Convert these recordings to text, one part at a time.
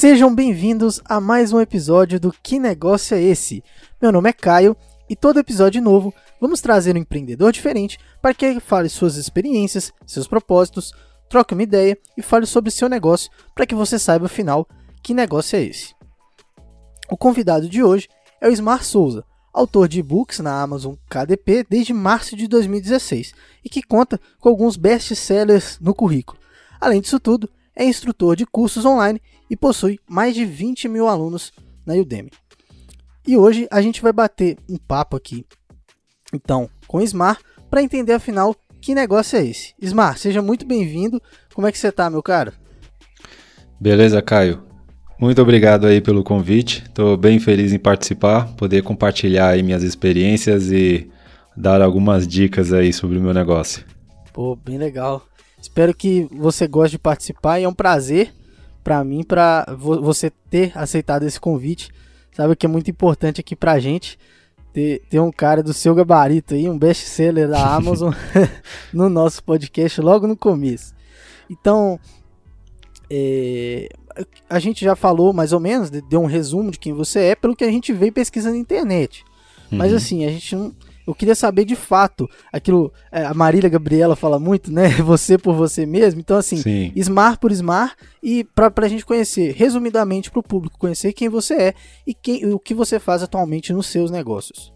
Sejam bem-vindos a mais um episódio do Que Negócio é Esse? Meu nome é Caio e todo episódio novo vamos trazer um empreendedor diferente para que ele fale suas experiências, seus propósitos, troque uma ideia e fale sobre seu negócio para que você saiba afinal que negócio é esse. O convidado de hoje é o Ismar Souza, autor de e-books na Amazon KDP desde março de 2016 e que conta com alguns best-sellers no currículo. Além disso tudo, é instrutor de cursos online e possui mais de 20 mil alunos na Udemy. E hoje a gente vai bater um papo aqui, então, com o Ismar, para entender afinal que negócio é esse. Ismar, seja muito bem-vindo. Como é que você está, meu caro? Beleza, Caio. Muito obrigado aí pelo convite. Estou bem feliz em participar, poder compartilhar aí minhas experiências e dar algumas dicas aí sobre o meu negócio. Pô, bem legal. Espero que você goste de participar e é um prazer para mim para vo você ter aceitado esse convite. Sabe que é muito importante aqui pra gente ter, ter um cara do seu gabarito aí, um best-seller da Amazon no nosso podcast logo no começo. Então, é, a gente já falou mais ou menos, deu um resumo de quem você é, pelo que a gente veio pesquisando na internet. Uhum. Mas assim, a gente não. Eu queria saber de fato aquilo. É, a Marília Gabriela fala muito, né? Você por você mesmo. Então, assim, Sim. Smart por Smart. E para a gente conhecer, resumidamente, para o público conhecer quem você é e quem, o que você faz atualmente nos seus negócios.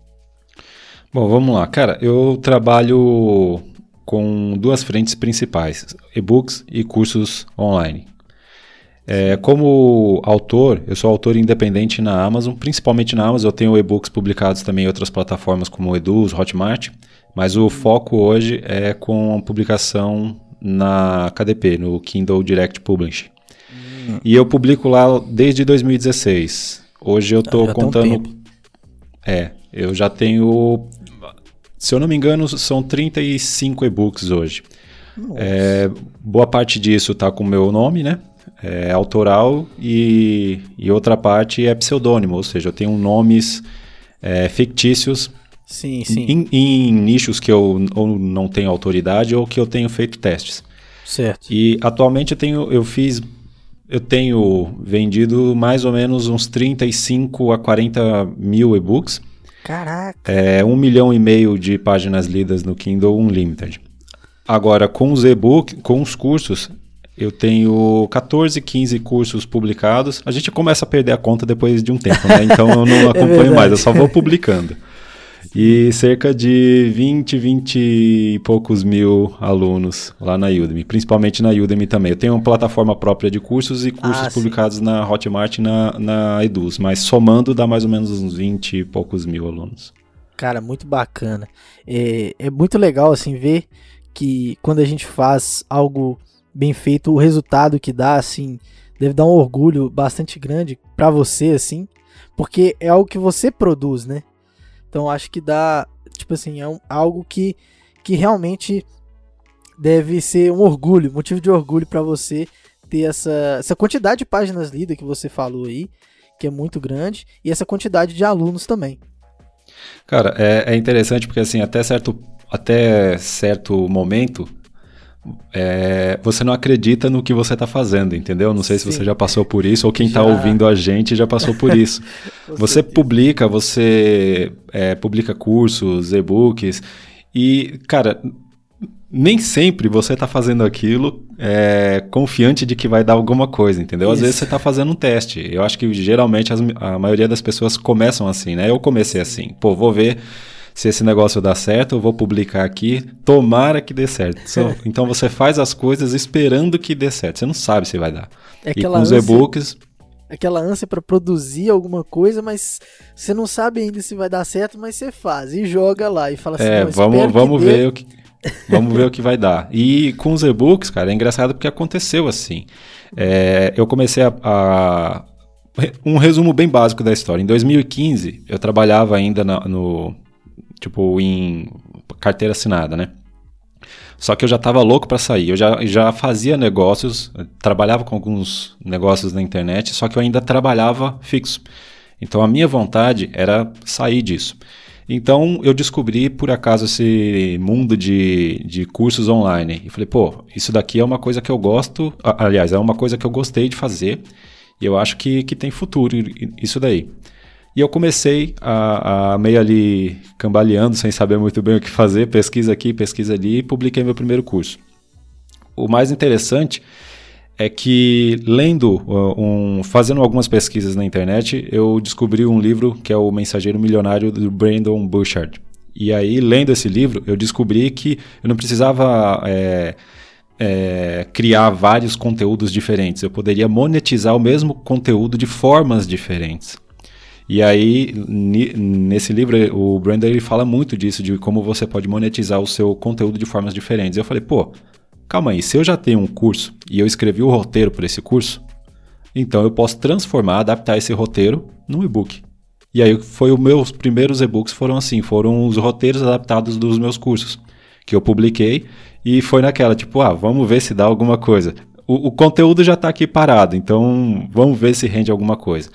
Bom, vamos lá. Cara, eu trabalho com duas frentes principais: e-books e cursos online. É, como autor, eu sou autor independente na Amazon, principalmente na Amazon. Eu tenho e-books publicados também em outras plataformas como Eduz, Hotmart, mas o foco hoje é com publicação na KDP, no Kindle Direct Publishing. Hum. E eu publico lá desde 2016. Hoje eu estou contando. Um é, eu já tenho. Se eu não me engano, são 35 e-books hoje. É, boa parte disso está com o meu nome, né? É autoral e, e outra parte é pseudônimo, ou seja, eu tenho nomes é, fictícios sim, sim. Em, em, nichos que eu ou não tenho autoridade ou que eu tenho feito testes. Certo. E atualmente eu tenho, eu fiz, eu tenho vendido mais ou menos uns 35 a 40 mil e-books. Caraca! É, um milhão e meio de páginas lidas no Kindle Unlimited. Agora, com os e-books, com os cursos, eu tenho 14, 15 cursos publicados. A gente começa a perder a conta depois de um tempo, né? Então eu não é acompanho é mais, eu só vou publicando. E cerca de 20, 20 e poucos mil alunos lá na Udemy, principalmente na Udemy também. Eu tenho uma plataforma própria de cursos e cursos ah, publicados sim. na Hotmart e na, na Eduz, mas somando dá mais ou menos uns 20 e poucos mil alunos. Cara, muito bacana. É, é muito legal assim ver que quando a gente faz algo bem feito, o resultado que dá, assim, deve dar um orgulho bastante grande para você, assim, porque é algo que você produz, né? Então acho que dá, tipo assim, é um, algo que, que realmente deve ser um orgulho, motivo de orgulho para você ter essa, essa quantidade de páginas lidas que você falou aí, que é muito grande, e essa quantidade de alunos também. Cara, é, é interessante porque assim, até certo, até certo momento, é, você não acredita no que você está fazendo, entendeu? Não sei Sim. se você já passou por isso ou quem está ouvindo a gente já passou por isso. você publica, você é, publica cursos, e-books e, cara, nem sempre você está fazendo aquilo é, confiante de que vai dar alguma coisa, entendeu? Às vezes você está fazendo um teste. Eu acho que geralmente as, a maioria das pessoas começam assim, né? Eu comecei assim, pô, vou ver se esse negócio dá certo, eu vou publicar aqui, tomara que dê certo. então você faz as coisas esperando que dê certo. Você não sabe se vai dar. É e com os e-books. Aquela ânsia para produzir alguma coisa, mas você não sabe ainda se vai dar certo, mas você faz e joga lá e fala assim: é, vamos, vamos ver o que. Vamos ver o que vai dar. E com os e-books, cara, é engraçado porque aconteceu assim. É, eu comecei a, a, Um resumo bem básico da história. Em 2015, eu trabalhava ainda na, no, tipo, em carteira assinada, né? Só que eu já estava louco para sair. Eu já, já fazia negócios, trabalhava com alguns negócios na internet, só que eu ainda trabalhava fixo. Então a minha vontade era sair disso. Então eu descobri por acaso esse mundo de, de cursos online. E falei, pô, isso daqui é uma coisa que eu gosto. Aliás, é uma coisa que eu gostei de fazer E eu acho que, que tem futuro isso daí. E eu comecei a, a, meio ali cambaleando, sem saber muito bem o que fazer, pesquisa aqui, pesquisa ali, e publiquei meu primeiro curso. O mais interessante é que lendo, um, fazendo algumas pesquisas na internet, eu descobri um livro que é o Mensageiro Milionário do Brandon Burchard. E aí, lendo esse livro, eu descobri que eu não precisava é, é, criar vários conteúdos diferentes. Eu poderia monetizar o mesmo conteúdo de formas diferentes. E aí, nesse livro, o Brandon ele fala muito disso, de como você pode monetizar o seu conteúdo de formas diferentes. Eu falei, pô, calma aí, se eu já tenho um curso e eu escrevi o roteiro para esse curso, então eu posso transformar, adaptar esse roteiro num e-book. E aí foi os meus primeiros e-books foram assim, foram os roteiros adaptados dos meus cursos que eu publiquei e foi naquela tipo, ah, vamos ver se dá alguma coisa. O, o conteúdo já está aqui parado, então vamos ver se rende alguma coisa.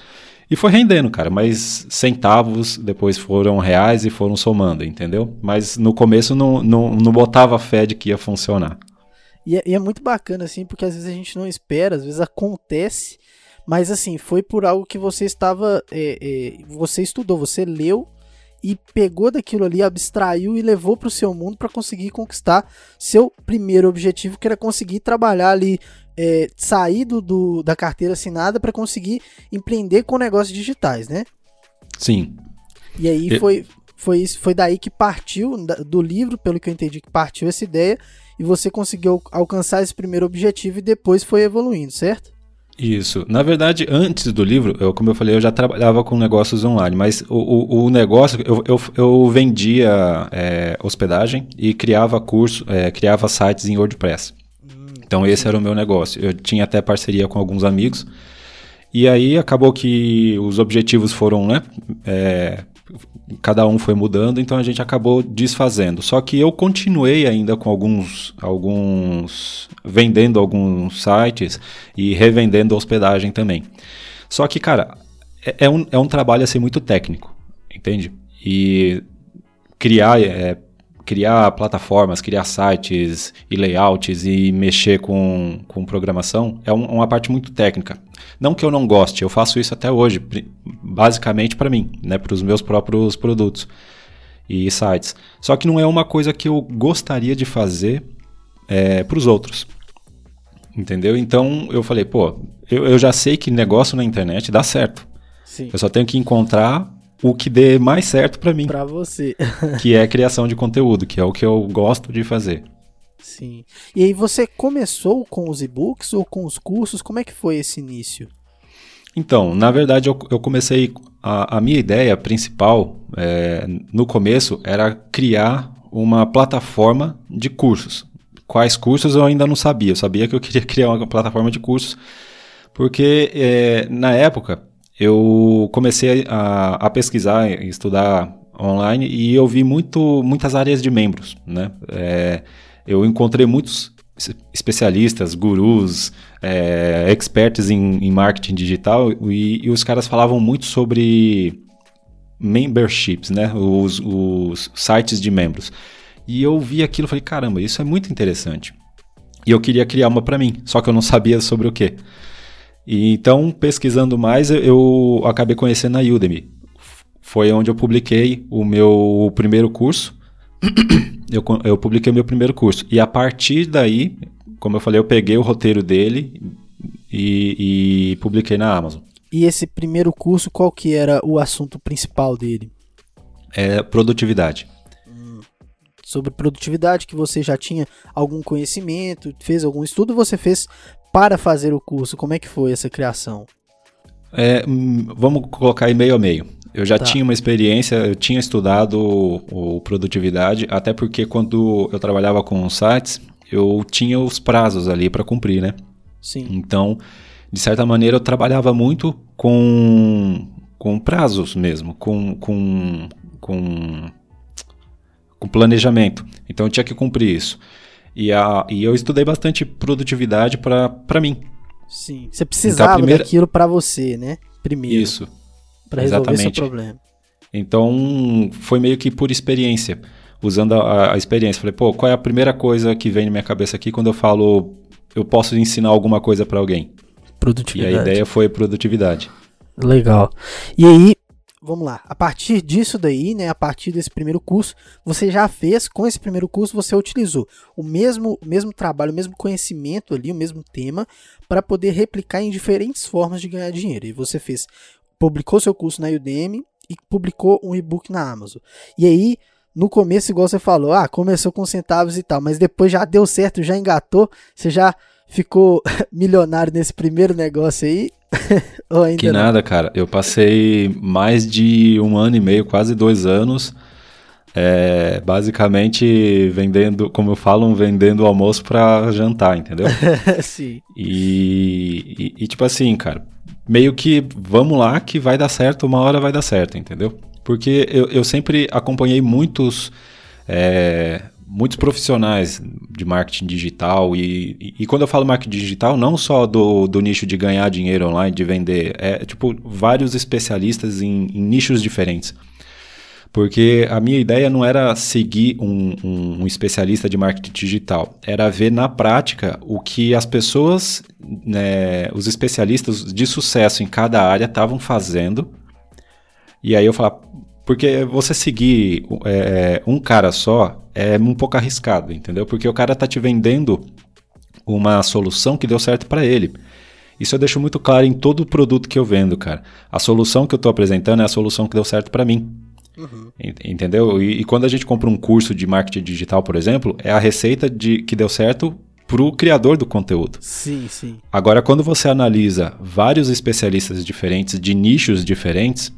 E foi rendendo, cara, mas centavos depois foram reais e foram somando, entendeu? Mas no começo não, não, não botava fé de que ia funcionar. E é, e é muito bacana, assim, porque às vezes a gente não espera, às vezes acontece, mas assim, foi por algo que você estava. É, é, você estudou, você leu e pegou daquilo ali, abstraiu e levou para o seu mundo para conseguir conquistar seu primeiro objetivo, que era conseguir trabalhar ali é, sair do, do, da carteira assinada para conseguir empreender com negócios digitais, né? Sim. E aí foi, foi, isso, foi daí que partiu, do livro, pelo que eu entendi, que partiu essa ideia e você conseguiu alcançar esse primeiro objetivo e depois foi evoluindo, certo? Isso. Na verdade, antes do livro, eu, como eu falei, eu já trabalhava com negócios online, mas o, o, o negócio, eu, eu, eu vendia é, hospedagem e criava curso, é, criava sites em WordPress. Então esse era o meu negócio. Eu tinha até parceria com alguns amigos. E aí acabou que os objetivos foram, né? É, cada um foi mudando, então a gente acabou desfazendo. Só que eu continuei ainda com alguns, alguns vendendo alguns sites e revendendo hospedagem também. Só que, cara, é, é um, é um trabalho assim muito técnico, entende? E criar é, criar plataformas, criar sites e layouts e mexer com, com programação é um, uma parte muito técnica. Não que eu não goste, eu faço isso até hoje, basicamente para mim, né, para os meus próprios produtos e sites. Só que não é uma coisa que eu gostaria de fazer é, para os outros. Entendeu? Então eu falei, pô, eu, eu já sei que negócio na internet dá certo. Sim. Eu só tenho que encontrar o que dê mais certo para mim. Para você. que é criação de conteúdo, que é o que eu gosto de fazer. Sim. E aí você começou com os e-books ou com os cursos? Como é que foi esse início? Então, na verdade, eu, eu comecei. A, a, minha ideia principal é, no começo era criar uma plataforma de cursos. Quais cursos eu ainda não sabia. Eu sabia que eu queria criar uma plataforma de cursos, porque é, na época eu comecei a, a pesquisar e estudar online e eu vi muito, muitas áreas de membros, né? É, eu encontrei muitos especialistas, gurus, é, experts em, em, marketing digital e, e, os caras falavam muito sobre memberships, né? Os, os sites de membros. E eu vi aquilo e falei, caramba, isso é muito interessante. E eu queria criar uma para mim, só que eu não sabia sobre o que. E então, pesquisando mais, eu acabei conhecendo a Udemy. Foi onde eu publiquei o meu primeiro curso. eu, eu publiquei o meu primeiro curso. E a partir daí, como eu falei, eu peguei o roteiro dele e, e publiquei na Amazon. E esse primeiro curso, qual que era o assunto principal dele? É produtividade hum. sobre produtividade, que você já tinha algum conhecimento, fez algum estudo, você fez para fazer o curso? Como é que foi essa criação? É, hum, vamos colocar aí meio a meio. Eu já tá. tinha uma experiência, eu tinha estudado o, o produtividade, até porque quando eu trabalhava com sites, eu tinha os prazos ali para cumprir, né? Sim. Então, de certa maneira, eu trabalhava muito com, com prazos mesmo, com, com, com, com planejamento. Então, eu tinha que cumprir isso. E, a, e eu estudei bastante produtividade para mim. Sim. Você precisava então, primeira... daquilo para você, né? Primeiro. Isso. Para resolver seu problema. Então, foi meio que por experiência. Usando a, a, experiência. Falei, pô, qual é a primeira coisa que vem na minha cabeça aqui quando eu falo eu posso ensinar alguma coisa para alguém? Produtividade. E a ideia foi produtividade. Legal. E aí, vamos lá. A partir disso daí, né, a partir desse primeiro curso, você já fez, com esse primeiro curso, você utilizou o mesmo, o mesmo trabalho, o mesmo conhecimento ali, o mesmo tema, para poder replicar em diferentes formas de ganhar dinheiro. E você fez, publicou seu curso na Udemy e publicou um e-book na Amazon. E aí, no começo, igual você falou, ah, começou com centavos e tal, mas depois já deu certo, já engatou, você já ficou milionário nesse primeiro negócio aí? Ou ainda que não? nada, cara. Eu passei mais de um ano e meio, quase dois anos, é, basicamente vendendo, como eu falo, vendendo almoço para jantar, entendeu? Sim. E, e, e, tipo assim, cara, meio que vamos lá que vai dar certo, uma hora vai dar certo, entendeu? Porque eu, eu sempre acompanhei muitos. É, muitos profissionais de marketing digital e, e, e, quando eu falo marketing digital, não só do, do nicho de ganhar dinheiro online, de vender, é tipo vários especialistas em, em nichos diferentes. Porque a minha ideia não era seguir um, um, um, especialista de marketing digital, era ver na prática o que as pessoas, né, os especialistas de sucesso em cada área estavam fazendo. E aí eu falar, porque você seguir é, um cara só é um pouco arriscado, entendeu? Porque o cara tá te vendendo uma solução que deu certo para ele. Isso eu deixo muito claro em todo o produto que eu vendo, cara. A solução que eu estou apresentando é a solução que deu certo para mim. Uhum. Entendeu? E, e, quando a gente compra um curso de marketing digital, por exemplo, é a receita de que deu certo para o criador do conteúdo. Sim, sim. Agora, quando você analisa vários especialistas diferentes, de nichos diferentes,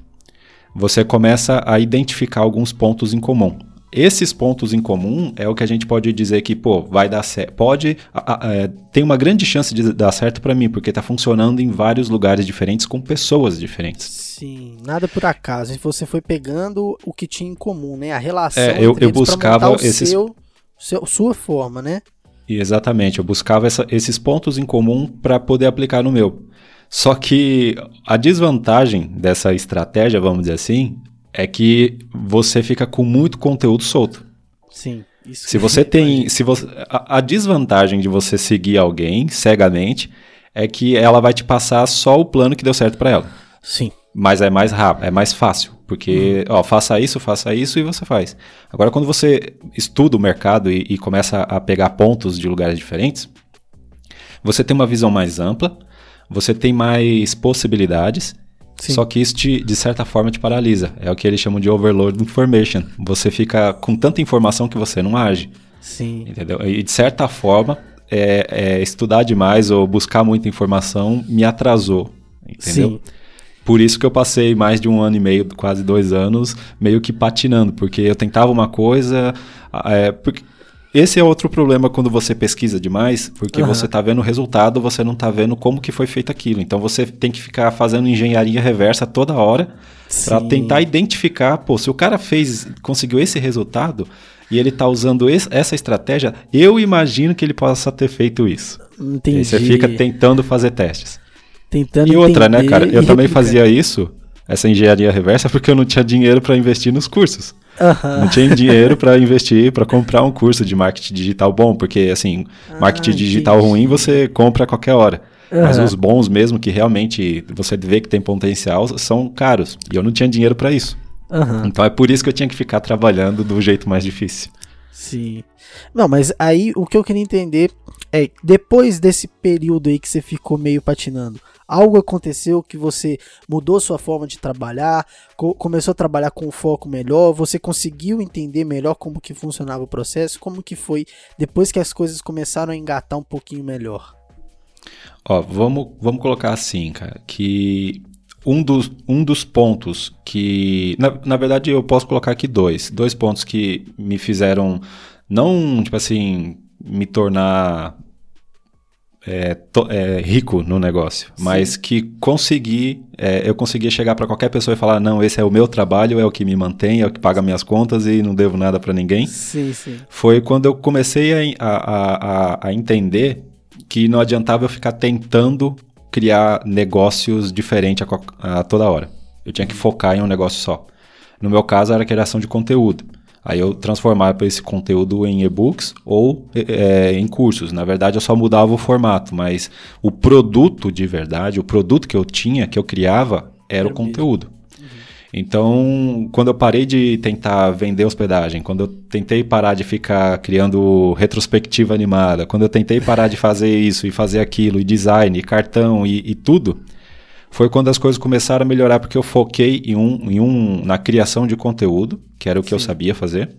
você começa a identificar alguns pontos em comum. Esses pontos em comum é o que a gente pode dizer que, pô, vai dar certo. Pode. A, a, é, tem uma grande chance de dar certo para mim, porque está funcionando em vários lugares diferentes com pessoas diferentes. Sim, nada por acaso. Você foi pegando o que tinha em comum, né? A relação. É, eu, eu buscava esses. Seu, seu, sua forma, né? Exatamente, eu buscava essa, esses pontos em comum para poder aplicar no meu. Só que a desvantagem dessa estratégia, vamos dizer assim, é que você fica com muito conteúdo solto. Sim. se você tem, se você, a, a, desvantagem de você seguir alguém cegamente é que ela vai te passar só o plano que deu certo para ela. Sim. Mas é mais rápido, é mais fácil, porque, uhum. ó, faça isso, faça isso e você faz. Agora, quando você estuda o mercado e, e começa a pegar pontos de lugares diferentes, você tem uma visão mais ampla, você tem mais possibilidades, Sim. só que isso, te, de certa forma, te paralisa. É o que eles chamam de overload information. Você fica com tanta informação que você não age. Sim. Entendeu? E, de certa forma, é, é, estudar demais ou buscar muita informação me atrasou. Entendeu? Sim. Por isso que eu passei mais de um ano e meio, quase dois anos, meio que patinando, porque eu tentava uma coisa. É, porque esse é outro problema quando você pesquisa demais, porque uhum. você está vendo o resultado, você não está vendo como que foi feito aquilo. Então você tem que ficar fazendo engenharia reversa toda hora para tentar identificar, pô, se o cara fez, conseguiu esse resultado e ele está usando esse, essa estratégia, eu imagino que ele possa ter feito isso. Entendi. E você fica tentando fazer testes. Tentando e outra, né, cara? Eu também fazia isso, essa engenharia reversa, porque eu não tinha dinheiro para investir nos cursos. Uhum. Não tinha dinheiro para investir, para comprar um curso de marketing digital bom, porque assim, ah, marketing digital entendi. ruim você compra a qualquer hora. Uhum. Mas os bons mesmo, que realmente você vê que tem potencial, são caros. E eu não tinha dinheiro para isso. Uhum. Então é por isso que eu tinha que ficar trabalhando do jeito mais difícil. Sim. Não, mas aí o que eu queria entender é, depois desse período aí que você ficou meio patinando, algo aconteceu que você mudou sua forma de trabalhar, co começou a trabalhar com foco melhor, você conseguiu entender melhor como que funcionava o processo, como que foi depois que as coisas começaram a engatar um pouquinho melhor? Ó, vamos, vamos colocar assim, cara, que um dos, um dos pontos que. Na, na verdade, eu posso colocar aqui dois. Dois pontos que me fizeram não, tipo assim, me tornar é, to, é, rico no negócio, sim. mas que consegui, é, eu conseguia chegar para qualquer pessoa e falar, não, esse é o meu trabalho, é o que me mantém, é o que paga minhas contas e não devo nada para ninguém. Sim, sim. Foi quando eu comecei a, a, a, a entender que não adiantava eu ficar tentando criar negócios diferentes a, a, toda hora. Eu tinha que focar em um negócio só. No meu caso, era a criação de conteúdo. Aí eu transformava esse conteúdo em e-books ou é, em cursos. Na verdade, eu só mudava o formato, mas o produto de verdade, o produto que eu tinha, que eu criava, era o conteúdo. Uhum. Então, quando eu parei de tentar vender hospedagem, quando eu tentei parar de ficar criando retrospectiva animada, quando eu tentei parar de fazer isso e fazer aquilo, e design, e cartão e, e tudo, foi quando as coisas começaram a melhorar, porque eu foquei em um, em um na criação de conteúdo, que era o que Sim. eu sabia fazer.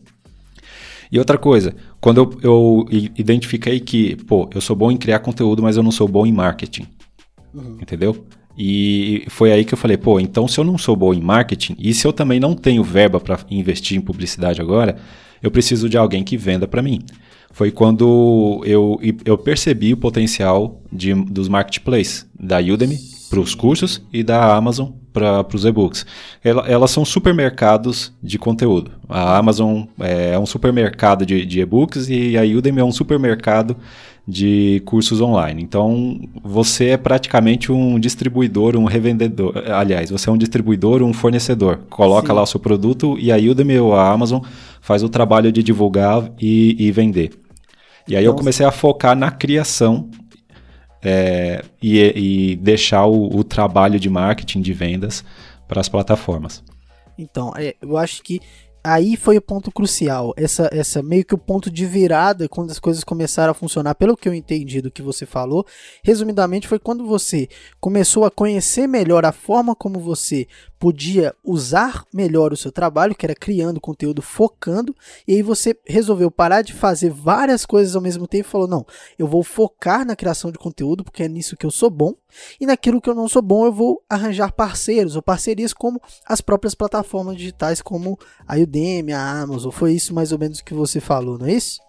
E outra coisa, quando eu, eu, identifiquei que, pô, eu sou bom em criar conteúdo, mas eu não sou bom em marketing. Uhum. Entendeu? E foi aí que eu falei, pô, então se eu não sou bom em marketing, e se eu também não tenho verba para investir em publicidade agora, eu preciso de alguém que venda para mim. Foi quando eu, eu percebi o potencial de, dos marketplaces, da Udemy para os cursos e da Amazon para os e-books. Ela, elas são supermercados de conteúdo. A Amazon é, é um supermercado de, de e-books e a Udemy é um supermercado de cursos online. Então, você é praticamente um distribuidor, um revendedor. Aliás, você é um distribuidor, um fornecedor. Coloca Sim. lá o seu produto e a Udemy ou a Amazon faz o trabalho de divulgar e, e vender. E aí então, eu comecei a focar na criação é, e, e, deixar o, o, trabalho de marketing, de vendas para as plataformas. Então, é, eu acho que aí foi o ponto crucial, essa, essa meio que o ponto de virada quando as coisas começaram a funcionar, pelo que eu entendi do que você falou, resumidamente foi quando você começou a conhecer melhor a forma como você podia usar melhor o seu trabalho, que era criando conteúdo, focando, e aí você resolveu parar de fazer várias coisas ao mesmo tempo e falou: não, eu vou focar na criação de conteúdo, porque é nisso que eu sou bom, e naquilo que eu não sou bom, eu vou arranjar parceiros ou parcerias como as próprias plataformas digitais, como a Udemy, a Amazon. Foi isso mais ou menos que você falou, não é isso?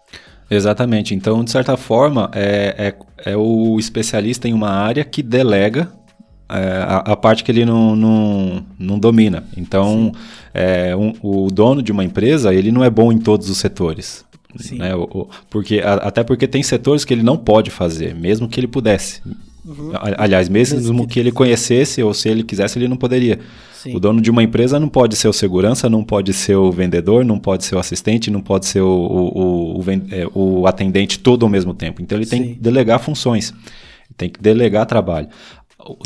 Exatamente. Então, de certa forma, é, é, é o especialista em uma área que delega é, a, a, parte que ele não, não, não domina. Então, é, um, o dono de uma empresa, ele não é bom em todos os setores. Né? O, o, porque, a, até porque tem setores que ele não pode fazer, mesmo que ele pudesse. Uhum. Aliás, mesmo, que, ele conhecesse, ou se ele quisesse, ele não poderia. Sim. O dono de uma empresa não pode ser o segurança, não pode ser o vendedor, não pode ser o assistente, não pode ser o, o, o, é, o atendente todo ao mesmo tempo. Então ele tem Sim. que delegar funções, tem que delegar trabalho.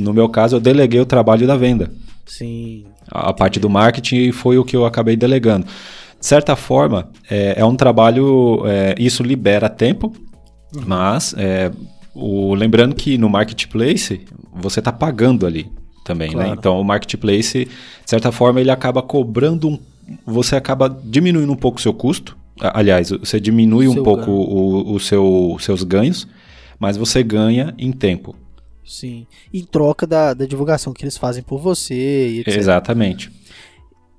No meu caso, eu deleguei o trabalho da venda. Sim. A, a parte do marketing foi o que eu acabei delegando. De certa forma, é, é um trabalho, é, isso libera tempo, uhum. mas é, o, lembrando que no marketplace você está pagando ali também, né? claro. né? Então o marketplace, de certa forma, ele acaba cobrando um, você acaba diminuindo um pouco o seu custo. Aliás, você diminui um pouco o, o seu, os seus ganhos, mas você ganha em tempo. Sim. Em troca da, da divulgação que eles fazem por você. Etc. Exatamente.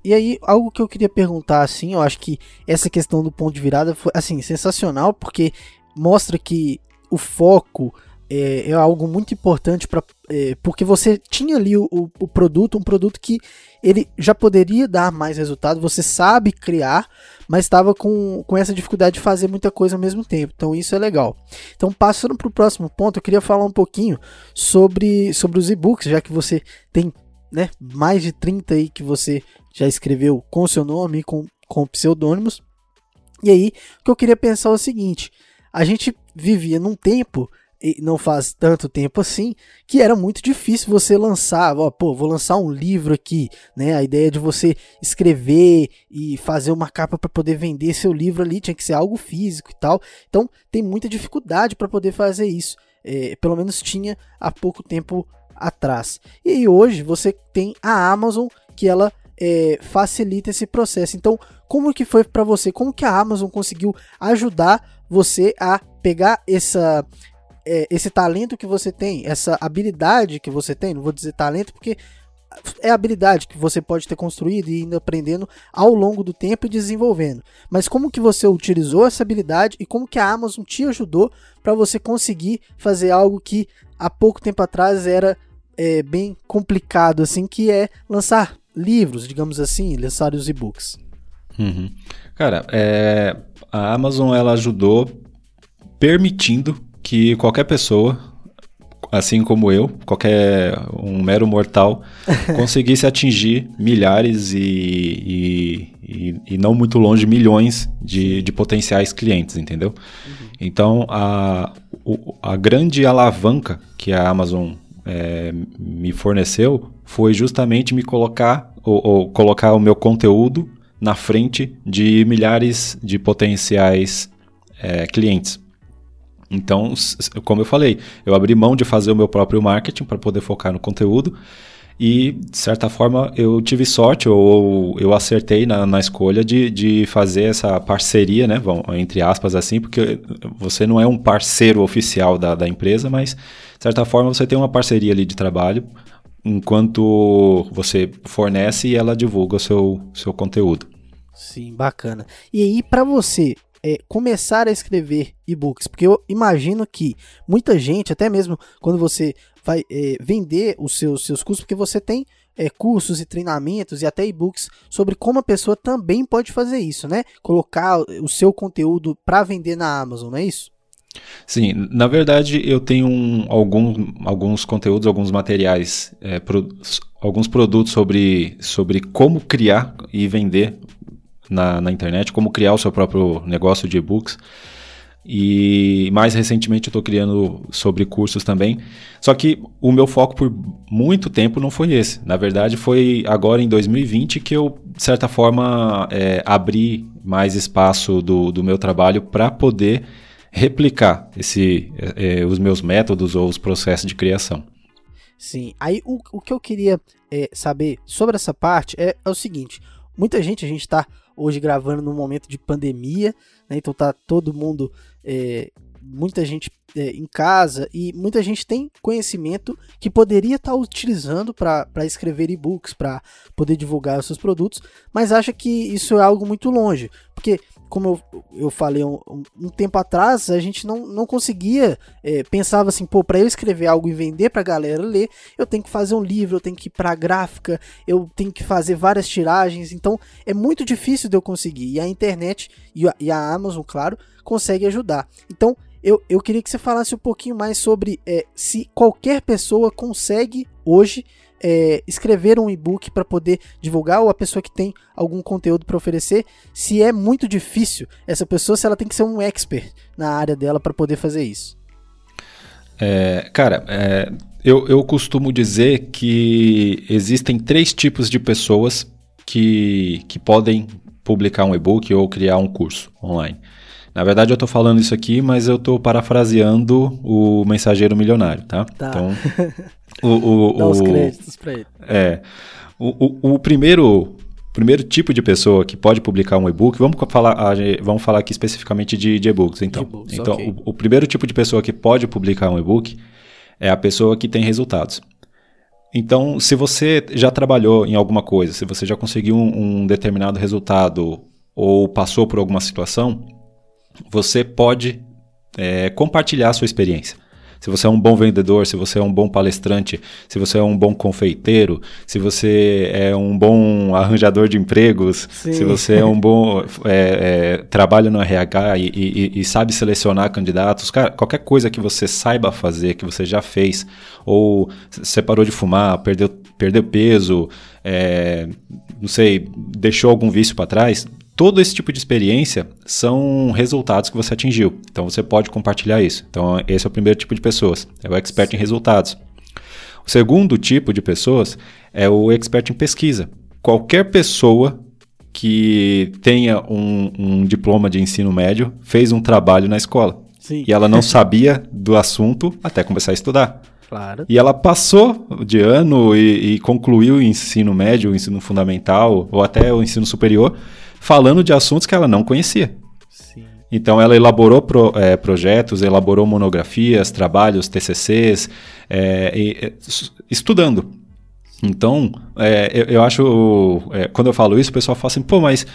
E aí, algo que eu queria perguntar, assim, eu acho que essa questão do ponto de virada foi, assim, sensacional, porque mostra que o foco é, é algo muito importante para é, porque você tinha ali o, o, produto, um produto que ele já poderia dar mais resultado, você sabe criar, mas estava com, com essa dificuldade de fazer muita coisa ao mesmo tempo. Então isso é legal. Então passando para o próximo ponto, eu queria falar um pouquinho sobre, sobre os e-books, já que você tem né, mais de 30 aí que você já escreveu com seu nome, com, com pseudônimos. E aí, o que eu queria pensar é o seguinte: a gente vivia num tempo não faz tanto tempo assim, que era muito difícil você lançar, ó, pô, vou lançar um livro aqui, né? A ideia de você escrever e fazer uma capa para poder vender seu livro ali tinha que ser algo físico e tal. Então tem muita dificuldade para poder fazer isso. É, pelo menos tinha há pouco tempo atrás. E hoje você tem a Amazon que ela é, facilita esse processo. Então, como que foi para você? Como que a Amazon conseguiu ajudar você a pegar essa é, esse talento que você tem, essa habilidade que você tem, não vou dizer talento porque é habilidade que você pode ter construído e indo aprendendo ao longo do tempo e desenvolvendo. Mas como que você utilizou essa habilidade e como que a Amazon te ajudou para você conseguir fazer algo que há pouco tempo atrás era é, bem complicado, assim, que é lançar livros, digamos assim, lançar os e-books. Uhum. Cara, é, a Amazon ela ajudou permitindo que qualquer pessoa, assim como eu, qualquer um mero mortal, conseguisse atingir milhares e, e, e, e não muito longe milhões de, de potenciais clientes, entendeu? Uhum. Então, a, a grande alavanca que a Amazon é, me forneceu foi justamente me colocar, ou, ou colocar o meu conteúdo na frente de milhares de potenciais é, clientes. Então, como eu falei, eu abri mão de fazer o meu próprio marketing para poder focar no conteúdo e, de certa forma, eu tive sorte ou eu acertei na, na escolha de, de fazer essa parceria, né? Bom, entre aspas, assim, porque você não é um parceiro oficial da, da empresa, mas, de certa forma, você tem uma parceria ali de trabalho enquanto você fornece e ela divulga o seu, seu conteúdo. Sim, bacana. E aí, para você, é, começar a escrever e-books? Porque eu imagino que muita gente, até mesmo quando você vai é, vender os seus, seus cursos, porque você tem é, cursos e treinamentos e até e-books sobre como a pessoa também pode fazer isso, né? Colocar o seu conteúdo para vender na Amazon, não é isso? Sim, na verdade eu tenho um, algum, alguns conteúdos, alguns materiais, é, pro, alguns produtos sobre, sobre como criar e vender na, na internet, como criar o seu próprio negócio de e-books. E mais recentemente eu estou criando sobre cursos também. Só que o meu foco por muito tempo não foi esse. Na verdade, foi agora em 2020 que eu, de certa forma, é, abri mais espaço do, do meu trabalho para poder replicar esse, é, os meus métodos ou os processos de criação. Sim, aí o, o que eu queria é, saber sobre essa parte é, é o seguinte: muita gente, a gente está hoje gravando num momento de pandemia, né? Então tá todo mundo, é, muita gente é, em casa e muita gente tem conhecimento que poderia estar tá utilizando para escrever e-books, para poder divulgar os seus produtos, mas acha que isso é algo muito longe, porque como eu, eu falei um, um, tempo atrás, a gente não, não conseguia, é, pensava assim, pô, para eu escrever algo e vender pra galera ler, eu tenho que fazer um livro, eu tenho que ir pra gráfica, eu tenho que fazer várias tiragens, então é muito difícil de eu conseguir. E a internet e a, e a Amazon, claro, consegue ajudar. Então, eu, eu queria que você falasse um pouquinho mais sobre é, se qualquer pessoa consegue hoje é, escrever um e-book para poder divulgar ou a pessoa que tem algum conteúdo para oferecer, se é muito difícil essa pessoa, se ela tem que ser um expert na área dela para poder fazer isso. É, cara, é, eu, eu costumo dizer que existem três tipos de pessoas que, que podem publicar um e-book ou criar um curso online. Na verdade, eu estou falando isso aqui, mas eu estou parafraseando o mensageiro milionário, tá? tá. Então, o, o, Dá os créditos para ele. É. O, o, o, primeiro, primeiro tipo de pessoa que pode publicar um e-book, vamos falar, vamos falar aqui especificamente de, de e-books. Então, e então okay. o, o primeiro tipo de pessoa que pode publicar um e-book é a pessoa que tem resultados. Então, se você já trabalhou em alguma coisa, se você já conseguiu um, um determinado resultado ou passou por alguma situação, você pode é, compartilhar a sua experiência. Se você é um bom vendedor, se você é um bom palestrante, se você é um bom confeiteiro, se você é um bom arranjador de empregos, Sim. se você é um bom é, é, trabalha no RH e, e, e, sabe selecionar candidatos, cara, qualquer coisa que você saiba fazer, que você já fez, ou você parou de fumar, perdeu, perdeu peso, é, não sei, deixou algum vício para trás, todo esse tipo de experiência são resultados que você atingiu. Então você pode compartilhar isso. Então esse é o primeiro tipo de pessoas, é o expert em resultados. O segundo tipo de pessoas é o expert em pesquisa. Qualquer pessoa que tenha um, um diploma de ensino médio fez um trabalho na escola. Sim. E ela não sabia do assunto até começar a estudar. Claro. E ela passou de ano e, e concluiu o ensino médio, o ensino fundamental ou até o ensino superior falando de assuntos que ela não conhecia. Sim. Então ela elaborou pro, é, projetos, elaborou monografias, trabalhos, TCCs, é, e, estudando. Então, é, eu, eu, acho, é, quando eu falo isso, o pessoal fala assim, pô, mas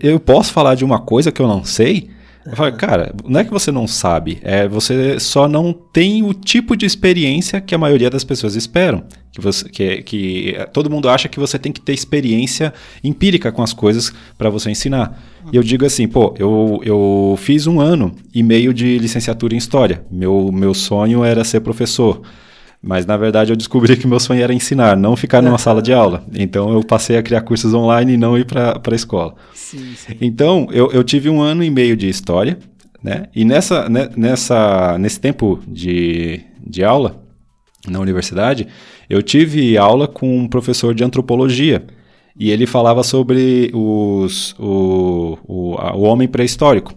eu posso falar de uma coisa que eu não sei? Eu falo, cara, não é que você não sabe, é você só não tem o tipo de experiência que a maioria das pessoas esperam. Que, você, que, que todo mundo acha que você tem que ter experiência empírica com as coisas para você ensinar. E eu digo assim, pô, eu, eu fiz um ano e meio de licenciatura em História. Meu, meu sonho era ser professor. Mas na verdade eu descobri que meu sonho era ensinar, não ficar numa sala de aula. Então eu passei a criar cursos online e não ir para a escola. Sim, sim. Então eu, eu tive um ano e meio de história, né? E nessa, né, nessa, nesse tempo de, de aula na universidade, eu tive aula com um professor de antropologia. E ele falava sobre os, o, o, a, o homem pré-histórico.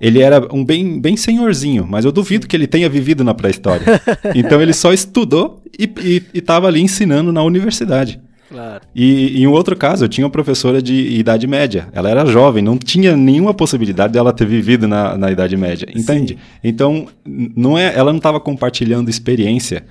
Ele era um bem, bem senhorzinho, mas eu duvido que ele tenha vivido na pré-história. então ele só estudou e estava ali ensinando na universidade. Claro. E em um outro caso, eu tinha uma professora de Idade Média. Ela era jovem, não tinha nenhuma possibilidade dela ter vivido na, na Idade Média. Entende? Sim. Então, não é, ela não estava compartilhando experiência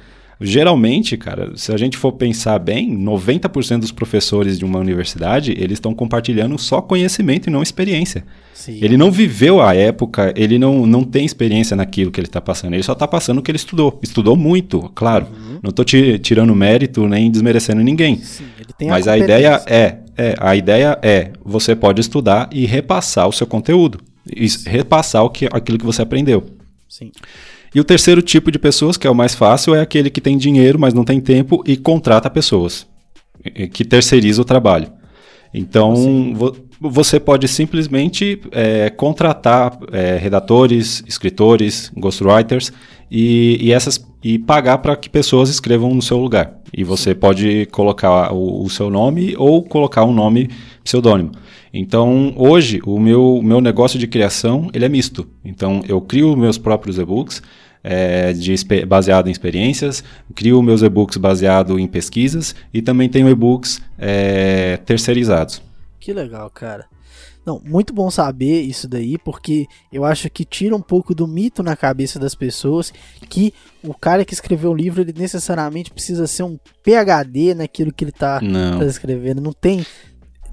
Geralmente, cara, se a gente for pensar bem, 90% dos professores de uma universidade, eles estão compartilhando só conhecimento e não experiência. Sim. Ele não viveu a época, ele não, não tem experiência naquilo que ele está passando, ele só está passando o que ele estudou. Estudou muito, claro. Uhum. Não estou tirando mérito nem desmerecendo ninguém. Sim, Mas a, a ideia é, é, a ideia é, você pode estudar e repassar o seu conteúdo. E repassar o que, aquilo que você aprendeu. Sim. E o terceiro tipo de pessoas, que é o mais fácil, é aquele que tem dinheiro, mas não tem tempo e contrata pessoas, que terceiriza o trabalho. Então, vo você pode simplesmente é, contratar é, redatores, escritores, ghostwriters e, e, essas, e pagar para que pessoas escrevam no seu lugar. E você Sim. pode colocar o, o, seu nome ou colocar um nome pseudônimo. Então, hoje, o meu, meu negócio de criação ele é misto. Então, eu crio meus próprios e-books, é, de, baseado em experiências, crio meus e-books baseado em pesquisas e também tenho e-books é, terceirizados. Que legal, cara. Não, muito bom saber isso daí, porque eu acho que tira um pouco do mito na cabeça das pessoas que o cara que escreveu o livro, ele necessariamente precisa ser um PhD naquilo que ele está tá escrevendo. Não tem,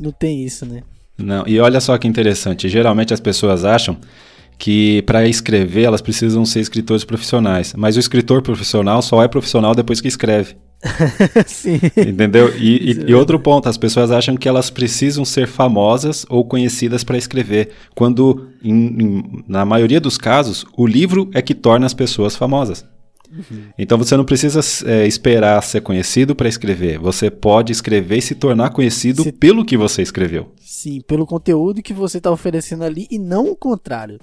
não tem isso, né? Não, e olha só que interessante, geralmente as pessoas acham que para escrever elas precisam ser escritores profissionais. Mas o escritor profissional só é profissional depois que escreve. Sim. Entendeu? E, e, e, outro ponto, as pessoas acham que elas precisam ser famosas ou conhecidas para escrever, quando, em, em, na maioria dos casos, o livro é que torna as pessoas famosas. Uhum. Então você não precisa é, esperar ser conhecido para escrever. Você pode escrever e se tornar conhecido se... pelo que você escreveu. Sim, pelo conteúdo que você está oferecendo ali e não o contrário.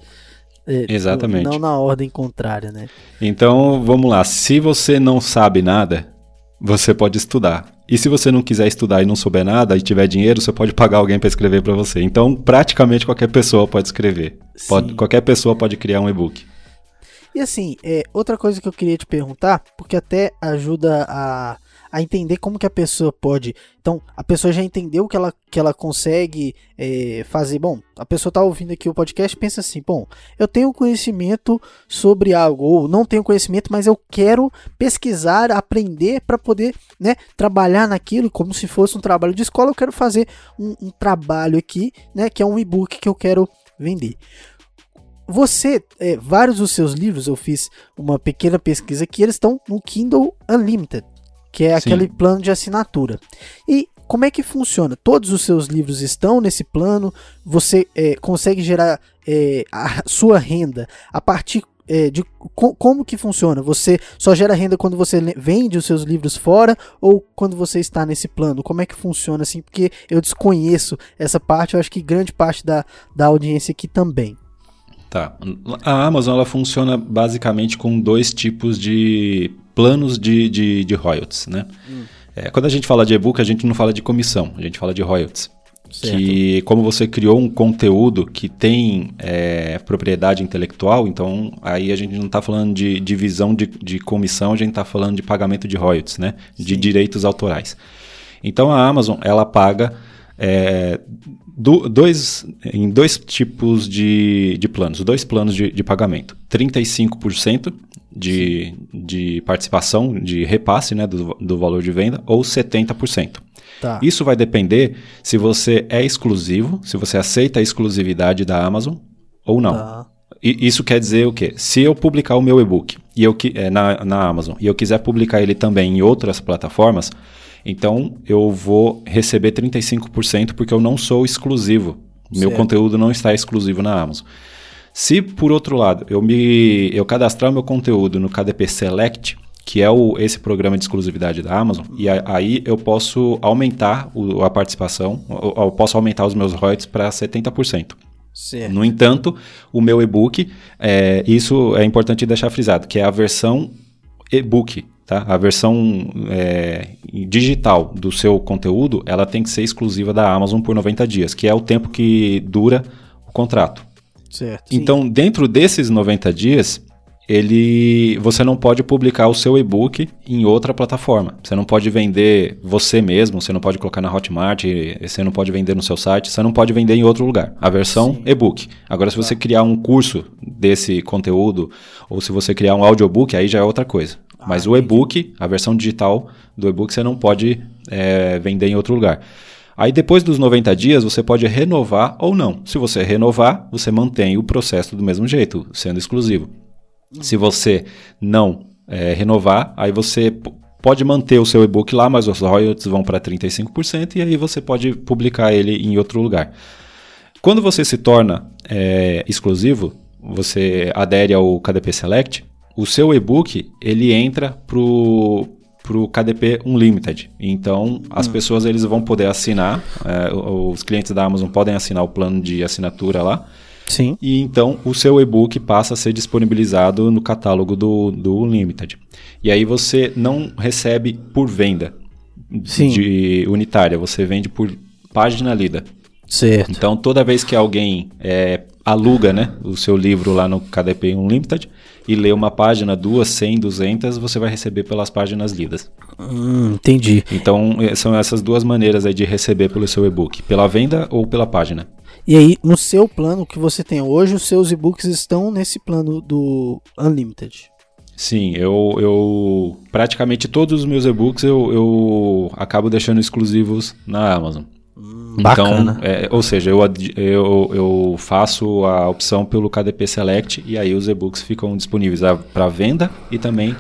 É, Exatamente. Não na ordem contrária, né? Então, vamos lá. Se você não sabe nada, você pode estudar. E se você não quiser estudar e não souber nada e tiver dinheiro, você pode pagar alguém para escrever para você. Então, praticamente qualquer pessoa pode escrever. Pode, qualquer pessoa pode criar um e-book. E assim, é, outra coisa que eu queria te perguntar, porque até ajuda a a entender como que a pessoa pode. Então, a pessoa já entendeu que ela, que ela consegue é, fazer. Bom, a pessoa está ouvindo aqui o podcast pensa assim: bom, eu tenho conhecimento sobre algo, ou não tenho conhecimento, mas eu quero pesquisar, aprender para poder né, trabalhar naquilo como se fosse um trabalho de escola. Eu quero fazer um, um trabalho aqui, né, que é um e-book que eu quero vender você, é, vários dos seus livros, eu fiz uma pequena pesquisa aqui, eles estão no Kindle Unlimited que é Sim. aquele plano de assinatura. E como é que funciona? Todos os seus livros estão nesse plano, você é, consegue gerar é, a sua renda a partir é, de co como que funciona? Você só gera renda quando você vende os seus livros fora ou quando você está nesse plano? Como é que funciona assim? Porque eu desconheço essa parte, eu acho que grande parte da, da audiência aqui também. Tá. A Amazon ela funciona basicamente com dois tipos de planos de, de, de royalties, né? Hum. É, quando a gente fala de e-book, a gente não fala de comissão, a gente fala de royalties. Certo. Que como você criou um conteúdo que tem é, propriedade intelectual, então aí a gente não está falando de divisão de, de comissão, a gente está falando de pagamento de royalties, né? Sim. De direitos autorais. Então a Amazon ela paga é, do, dois, em dois tipos de, de planos, dois planos de, de pagamento. 35% de, de participação, de repasse né, do, do valor de venda, ou 70%. Tá. Isso vai depender se você é exclusivo, se você aceita a exclusividade da Amazon ou não. Tá. E isso quer dizer o quê? Se eu publicar o meu e-book e eu, é, na, na Amazon e eu quiser publicar ele também em outras plataformas, então eu vou receber 35% porque eu não sou exclusivo. Meu conteúdo não está exclusivo na Amazon. Se, por outro lado, eu me eu cadastrar o meu conteúdo no KDP Select, que é o, esse programa de exclusividade da Amazon, e a, aí eu posso aumentar o, a participação, eu, eu posso aumentar os meus royalties para 70%. Certo. No entanto, o meu e-book, é, isso é importante deixar frisado, que é a versão e-book, tá? A versão é, digital do seu conteúdo, ela tem que ser exclusiva da Amazon por 90 dias, que é o tempo que dura o contrato. Certo. Então, dentro desses 90 dias, ele você não pode publicar o seu e-book em outra plataforma. Você não pode vender você mesmo, você não pode colocar na Hotmart, você não pode vender no seu site, você não pode vender em outro lugar. A versão e-book. Agora, se você tá. criar um curso desse conteúdo ou se você criar um audiobook, aí já é outra coisa. Ah, Mas o e-book, a versão digital do e-book, você não pode é, vender em outro lugar. Aí depois dos 90 dias você pode renovar ou não. Se você renovar, você mantém o processo do mesmo jeito, sendo exclusivo. Se você não é, renovar, aí você pode manter o seu e-book lá, mas os royalties vão para 35% e aí você pode publicar ele em outro lugar. Quando você se torna é, exclusivo, você adere ao KDP Select, o seu e-book ele entra pro para o KDP Unlimited. Então, as hum. pessoas eles vão poder assinar, é, os clientes da Amazon podem assinar o plano de assinatura lá Sim. E então o seu e-book passa a ser disponibilizado no catálogo do, do Unlimited. E aí você não recebe por venda Sim. de unitária, você vende por página lida. Certo. Então toda vez que alguém é, aluga né, o seu livro lá no KDP Unlimited e lê uma página, duas, cem, duzentas, você vai receber pelas páginas lidas. Hum, entendi. Então são essas duas maneiras aí de receber pelo seu e-book, pela venda ou pela página. E aí, no seu plano que você tem hoje, os seus e-books estão nesse plano do Unlimited. Sim, eu, eu praticamente todos os meus e-books eu, eu acabo deixando exclusivos na Amazon. Hum, então, é, ou seja, eu, eu, eu faço a opção pelo KDP Select e aí os e-books ficam disponíveis para venda e também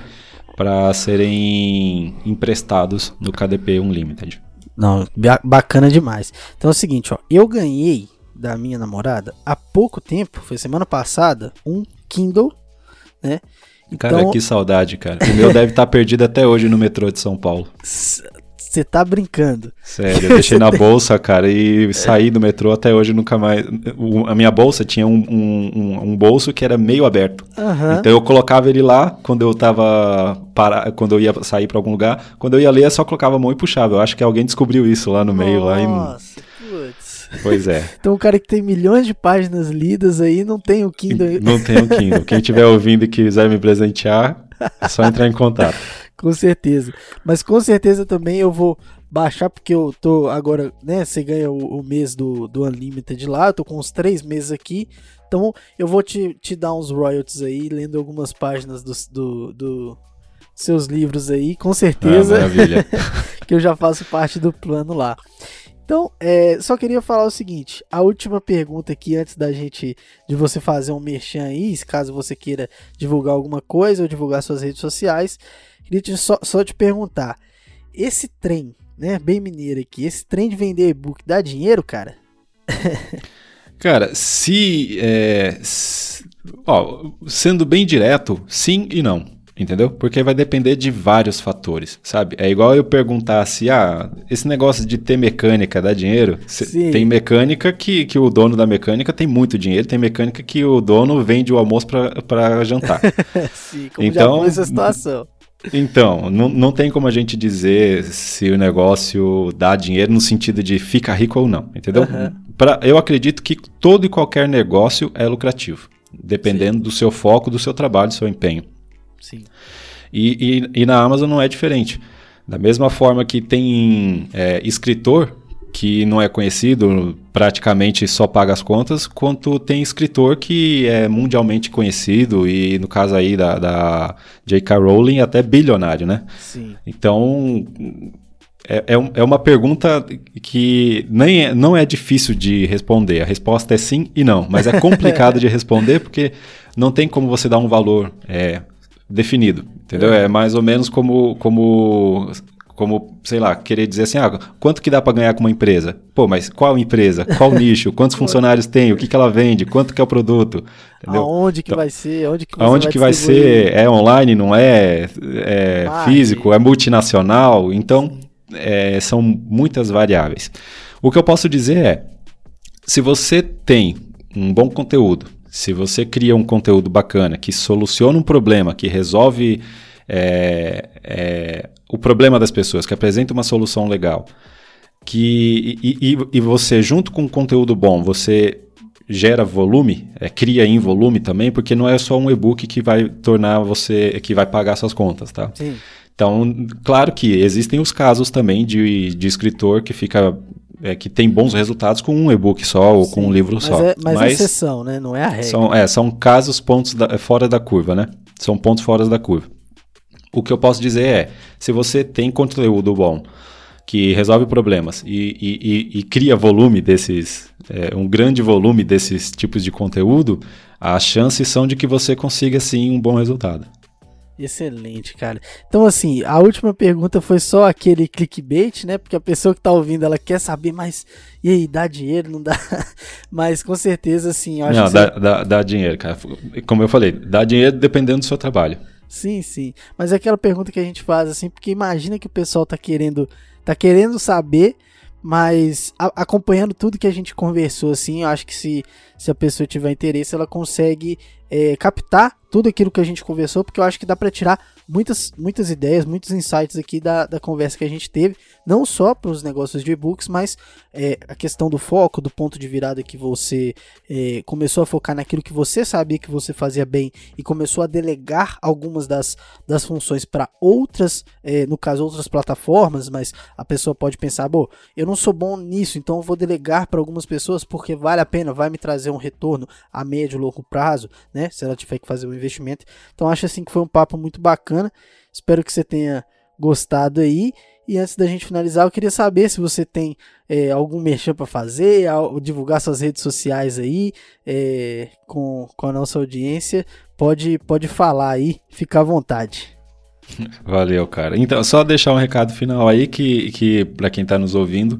para serem emprestados no KDP Unlimited. Não, bacana demais. Então é o seguinte, ó, eu ganhei da minha namorada há pouco tempo, foi semana passada, um Kindle, né? Então, cara, que saudade, cara. O meu deve estar tá perdido até hoje no metrô de São Paulo. Você tá brincando. Sério, eu deixei na bolsa, cara, e saí do metrô até hoje nunca mais. a minha bolsa tinha um, um, um, bolso que era meio aberto. Uhum. Então eu colocava ele lá quando eu tava. Para, quando eu ia sair para algum lugar. Quando eu ia ler, eu só colocava a mão e puxava. Eu acho que alguém descobriu isso lá no Nossa, meio. Lá e... putz. Pois é. então o cara que tem milhões de páginas lidas aí não tem o Kindle. Não tem o Kindle. Quem estiver ouvindo e quiser me presentear, é só entrar em contato. Com certeza. Mas com certeza também eu vou baixar, porque eu tô agora, né? Você ganha o, o mês do, do Unlimited lá, eu tô com uns três meses aqui. Então eu vou te, te dar uns royalties aí, lendo algumas páginas do, do, do seus livros aí, com certeza. Ah, maravilha. que eu já faço parte do plano lá. Então, é, só queria falar o seguinte: a última pergunta aqui, antes da gente, de você fazer um merchan aí, caso você queira divulgar alguma coisa ou divulgar suas redes sociais, queria te, só, só te perguntar: esse trem, né, bem mineiro aqui, esse trem de vender e-book dá dinheiro, cara? cara, se, é, se. Ó, sendo bem direto, sim e não. Entendeu? Porque vai depender de vários fatores, sabe? É igual eu perguntar se, ah, esse negócio de ter mecânica dá dinheiro? Cê, tem mecânica que, que o dono da mecânica tem muito dinheiro, tem mecânica que o dono vende o almoço para jantar. Sim, como então, já essa situação. Então, não, não tem como a gente dizer se o negócio dá dinheiro no sentido de fica rico ou não, entendeu? Uhum. Pra, eu acredito que todo e qualquer negócio é lucrativo, dependendo Sim. do seu foco, do seu trabalho, do seu empenho. Sim. E, e, e, na Amazon não é diferente. Da mesma forma que tem é, escritor que não é conhecido, praticamente só paga as contas, quanto tem escritor que é mundialmente conhecido e no caso aí da, da J.K. Rowling até bilionário, né? Sim. Então é, é, é uma pergunta que nem é, não é difícil de responder. A resposta é sim e não, mas é complicado de responder porque não tem como você dar um valor é, definido, entendeu? É. é mais ou menos como, como como, sei lá, querer dizer assim, ah, quanto que dá para ganhar com uma empresa? Pô, mas qual empresa? Qual nicho? Quantos funcionários tem? O que, que ela vende? Quanto que é o produto? Entendeu? Aonde que então, vai ser? Onde que, aonde vai, que vai ser? É online, não é? É físico? É multinacional? Então, é, são muitas variáveis. O que eu posso dizer é, se você tem um bom conteúdo, se você cria um conteúdo bacana que soluciona um problema, que resolve é, é, o problema das pessoas, que apresenta uma solução legal, que e, e, e você junto com um conteúdo bom, você gera volume, é, cria em volume também, porque não é só um e-book que vai tornar você, que vai pagar suas contas, tá? Sim. Então, claro que existem os casos também de, de escritor que fica é, que tem bons resultados com um e-book só ou Sim, com um livro só. É, mas, mas é exceção, né? Não é a regra. São, é, são casos pontos da, fora da curva, né? São pontos fora da curva. O que eu posso dizer é, se você tem conteúdo bom, que resolve problemas e, e, e, e cria volume desses, é, um grande volume desses tipos de conteúdo, as chances são de que você consiga sim um bom resultado. Excelente, cara. Então, assim, a última pergunta foi só aquele clickbait, né? Porque a pessoa que tá ouvindo, ela quer saber mais. E aí, dá dinheiro? Não dá? Mas com certeza, assim. Eu acho não, dá, você... dá, dá dinheiro, cara. Como eu falei, dá dinheiro dependendo do seu trabalho. Sim, sim. Mas é aquela pergunta que a gente faz assim, porque imagina que o pessoal tá querendo, tá querendo saber, mas a, acompanhando tudo que a gente conversou assim, eu acho que se, se a pessoa tiver interesse, ela consegue é, captar tudo aquilo que a gente conversou, porque eu acho que dá para tirar muitas, muitas ideias, muitos insights aqui da, da conversa que a gente teve, não só para os negócios de e-books, mas é, a questão do foco, do ponto de virada que você é, começou a focar naquilo que você sabia que você fazia bem e começou a delegar algumas das, das funções para outras, é, no caso, outras plataformas, mas a pessoa pode pensar, bom, eu não sou bom nisso, então eu vou delegar para algumas pessoas porque vale a pena, vai me trazer um retorno a médio e longo prazo, né? Se ela tiver que fazer um investimento. Então acho assim que foi um papo muito bacana. Espero que você tenha gostado aí. E antes da gente finalizar, eu queria saber se você tem é, algum merchan para fazer, divulgar suas redes sociais aí é, com, com a nossa audiência. Pode, pode falar aí, fica à vontade. Valeu, cara. Então, só deixar um recado final aí que, que para quem está nos ouvindo,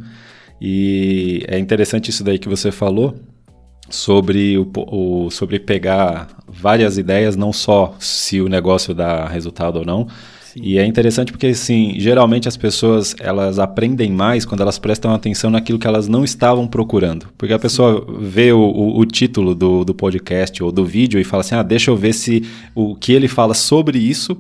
e é interessante isso daí que você falou, sobre, o, o, sobre pegar várias ideias, não só se o negócio dá resultado ou não. Sim. E é interessante porque, assim, geralmente as pessoas elas aprendem mais quando elas prestam atenção naquilo que elas não estavam procurando. Porque a pessoa vê o, o, o título do, do podcast ou do vídeo e fala assim, ah, deixa eu ver se o que ele fala sobre isso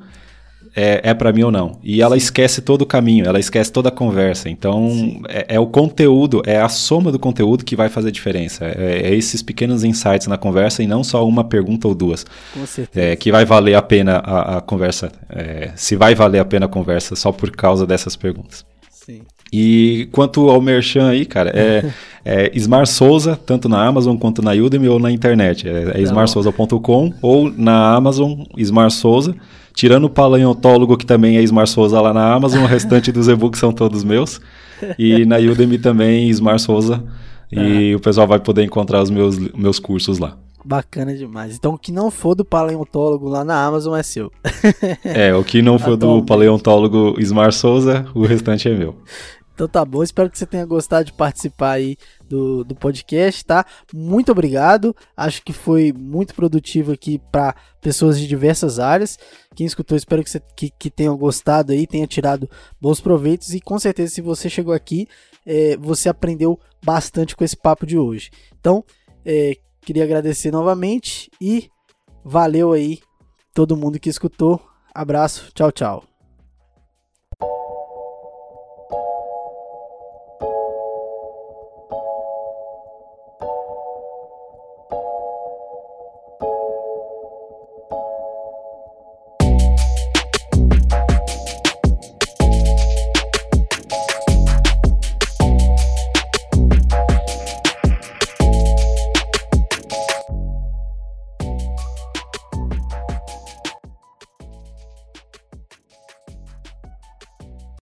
é, é para mim ou não. E ela Sim. esquece todo o caminho, ela esquece toda a conversa. Então, é, é, o conteúdo, é a soma do conteúdo que vai fazer diferença. É, é, esses pequenos insights na conversa e não só uma pergunta ou duas. Com certeza. É, que vai valer a pena a, a conversa, é, se vai valer a pena a conversa só por causa dessas perguntas. Sim. E quanto ao merchan aí, cara, é, é Souza, tanto na Amazon quanto na Udemy ou na internet. É, é smartsouza.com ou na Amazon, Smart Souza. Tirando o paleontólogo, que também é Ismar Souza lá na Amazon, o restante dos e-books são todos meus. E na Udemy também, Ismar Souza. E ah. o pessoal vai poder encontrar os meus, meus cursos lá. Bacana demais. Então, o que não for do paleontólogo lá na Amazon é seu. é, o que não for do paleontólogo Ismar Souza, o restante é meu. Então tá bom, espero que você tenha gostado de participar aí do, do podcast, tá? Muito obrigado. Acho que foi muito produtivo aqui para pessoas de diversas áreas. Quem escutou, espero que, você, que, que tenham gostado aí, tenha tirado bons proveitos. E com certeza, se você chegou aqui, é, você aprendeu bastante com esse papo de hoje. Então, é, queria agradecer novamente e valeu aí todo mundo que escutou. Abraço, tchau, tchau.